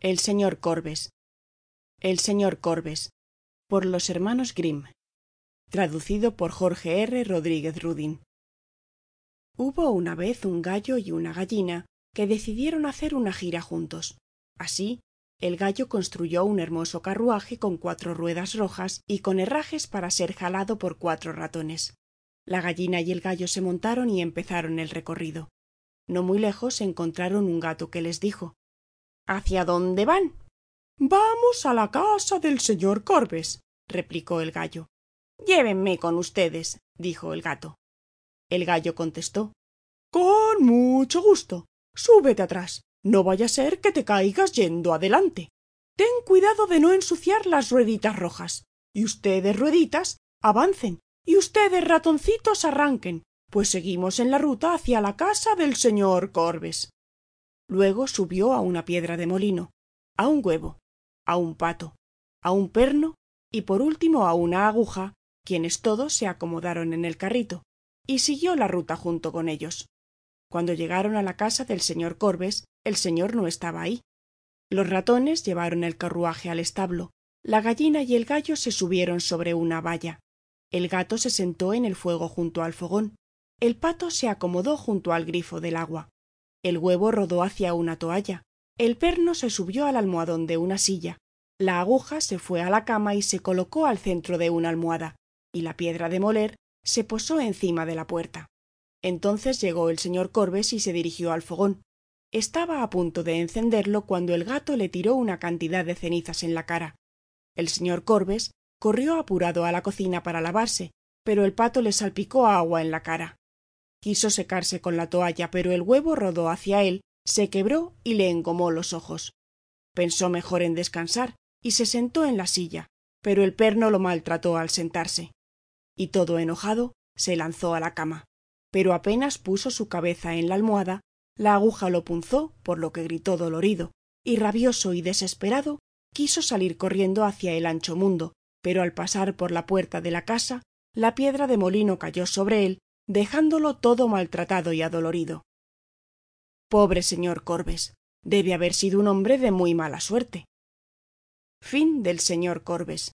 el señor corbes. El señor corbes. Por los hermanos grimm. Traducido por jorge r. Rodríguez rudín. Hubo una vez un gallo y una gallina que decidieron hacer una jira juntos. Así el gallo construyó un hermoso carruaje con cuatro ruedas rojas y con herrajes para ser jalado por cuatro ratones. La gallina y el gallo se montaron y empezaron el recorrido. No muy lejos encontraron un gato que les dijo hacia dónde van vamos a la casa del señor corbes replicó el gallo. Llévenme con ustedes dijo el gato. El gallo contestó. Con mucho gusto. Súbete atrás. No vaya a ser que te caigas yendo adelante. Ten cuidado de no ensuciar las rueditas rojas. Y ustedes rueditas avancen. Y ustedes ratoncitos arranquen. Pues seguimos en la ruta hacia la casa del señor corbes luego subió a una piedra de molino a un huevo a un pato a un perno y por último a una aguja quienes todos se acomodaron en el carrito y siguió la ruta junto con ellos. Cuando llegaron a la casa del señor corbes el señor no estaba ahí. Los ratones llevaron el carruaje al establo la gallina y el gallo se subieron sobre una valla. El gato se sentó en el fuego junto al fogón. El pato se acomodó junto al grifo del agua el huevo rodó hacia una toalla. El perno se subió al almohadón de una silla. La aguja se fue a la cama y se colocó al centro de una almohada y la piedra de moler se posó encima de la puerta. Entonces llegó el señor corbes y se dirigió al fogón. Estaba a punto de encenderlo cuando el gato le tiró una cantidad de cenizas en la cara. El señor corbes corrió apurado a la cocina para lavarse pero el pato le salpicó agua en la cara quiso secarse con la toalla pero el huevo rodó hacia él se quebró y le engomó los ojos. Pensó mejor en descansar y se sentó en la silla pero el perno lo maltrató al sentarse y todo enojado se lanzó a la cama pero apenas puso su cabeza en la almohada la aguja lo punzó por lo que gritó dolorido y rabioso y desesperado quiso salir corriendo hacia el ancho mundo pero al pasar por la puerta de la casa la piedra de molino cayó sobre él dejándolo todo maltratado y adolorido. Pobre señor corbes debe haber sido un hombre de muy mala suerte. Fin del señor corbes